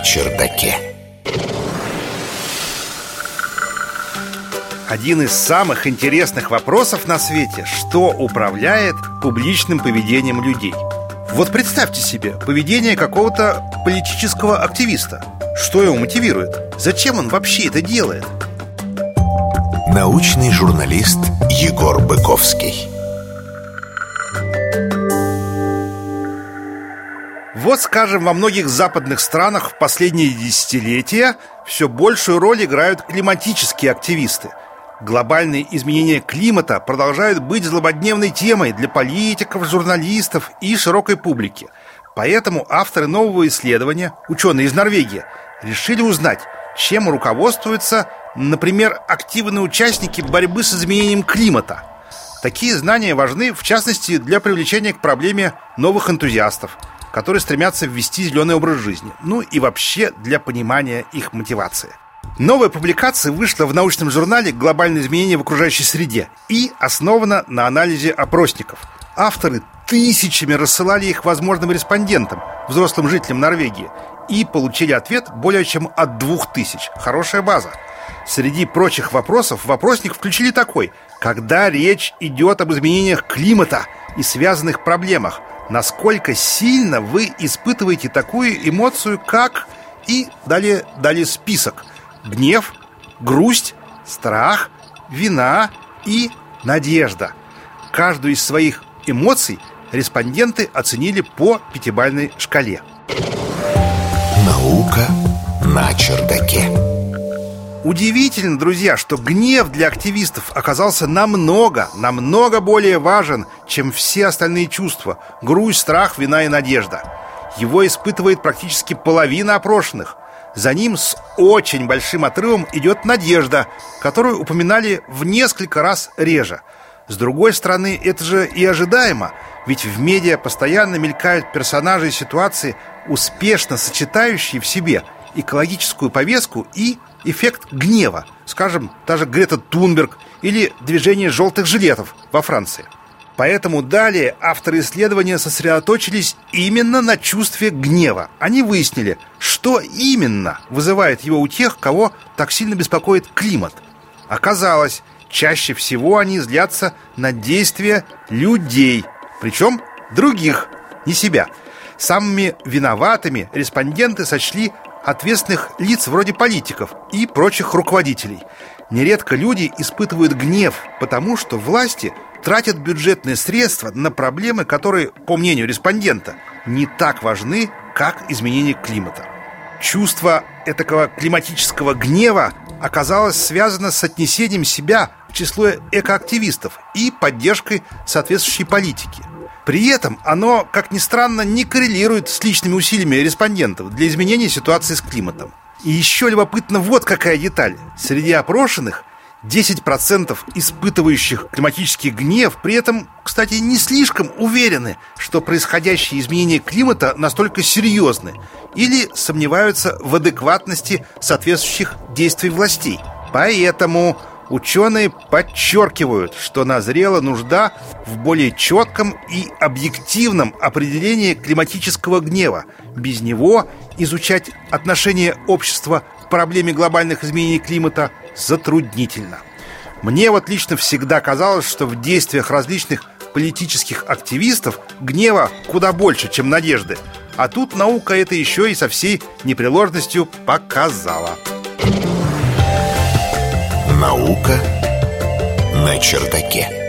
чердаке. Один из самых интересных вопросов на свете Что управляет публичным поведением людей? Вот представьте себе поведение какого-то политического активиста Что его мотивирует? Зачем он вообще это делает? Научный журналист Егор Быковский Вот, скажем, во многих западных странах в последние десятилетия все большую роль играют климатические активисты. Глобальные изменения климата продолжают быть злободневной темой для политиков, журналистов и широкой публики. Поэтому авторы нового исследования, ученые из Норвегии, решили узнать, чем руководствуются, например, активные участники борьбы с изменением климата. Такие знания важны, в частности, для привлечения к проблеме новых энтузиастов – которые стремятся ввести зеленый образ жизни, ну и вообще для понимания их мотивации. Новая публикация вышла в научном журнале «Глобальные изменения в окружающей среде» и основана на анализе опросников. Авторы тысячами рассылали их возможным респондентам, взрослым жителям Норвегии, и получили ответ более чем от двух тысяч. Хорошая база. Среди прочих вопросов в опросник включили такой «Когда речь идет об изменениях климата и связанных проблемах – насколько сильно вы испытываете такую эмоцию, как... И далее, далее список. Гнев, грусть, страх, вина и надежда. Каждую из своих эмоций респонденты оценили по пятибальной шкале. Наука на чердаке. Удивительно, друзья, что гнев для активистов оказался намного, намного более важен, чем все остальные чувства – грусть, страх, вина и надежда. Его испытывает практически половина опрошенных. За ним с очень большим отрывом идет надежда, которую упоминали в несколько раз реже. С другой стороны, это же и ожидаемо, ведь в медиа постоянно мелькают персонажи и ситуации, успешно сочетающие в себе экологическую повестку и эффект гнева, скажем, та же Грета Тунберг или движение желтых жилетов во Франции. Поэтому далее авторы исследования сосредоточились именно на чувстве гнева. Они выяснили, что именно вызывает его у тех, кого так сильно беспокоит климат. Оказалось, чаще всего они злятся на действия людей, причем других, не себя. Самыми виноватыми респонденты сочли ответственных лиц вроде политиков и прочих руководителей. Нередко люди испытывают гнев, потому что власти тратят бюджетные средства на проблемы, которые, по мнению респондента, не так важны, как изменение климата. Чувство этого климатического гнева оказалось связано с отнесением себя в число экоактивистов и поддержкой соответствующей политики – при этом оно, как ни странно, не коррелирует с личными усилиями респондентов для изменения ситуации с климатом. И еще любопытно вот какая деталь. Среди опрошенных 10% испытывающих климатический гнев при этом, кстати, не слишком уверены, что происходящие изменения климата настолько серьезны или сомневаются в адекватности соответствующих действий властей. Поэтому Ученые подчеркивают, что назрела нужда в более четком и объективном определении климатического гнева. Без него изучать отношение общества к проблеме глобальных изменений климата затруднительно. Мне вот лично всегда казалось, что в действиях различных политических активистов гнева куда больше, чем надежды. А тут наука это еще и со всей непреложностью показала. Наука на чердаке.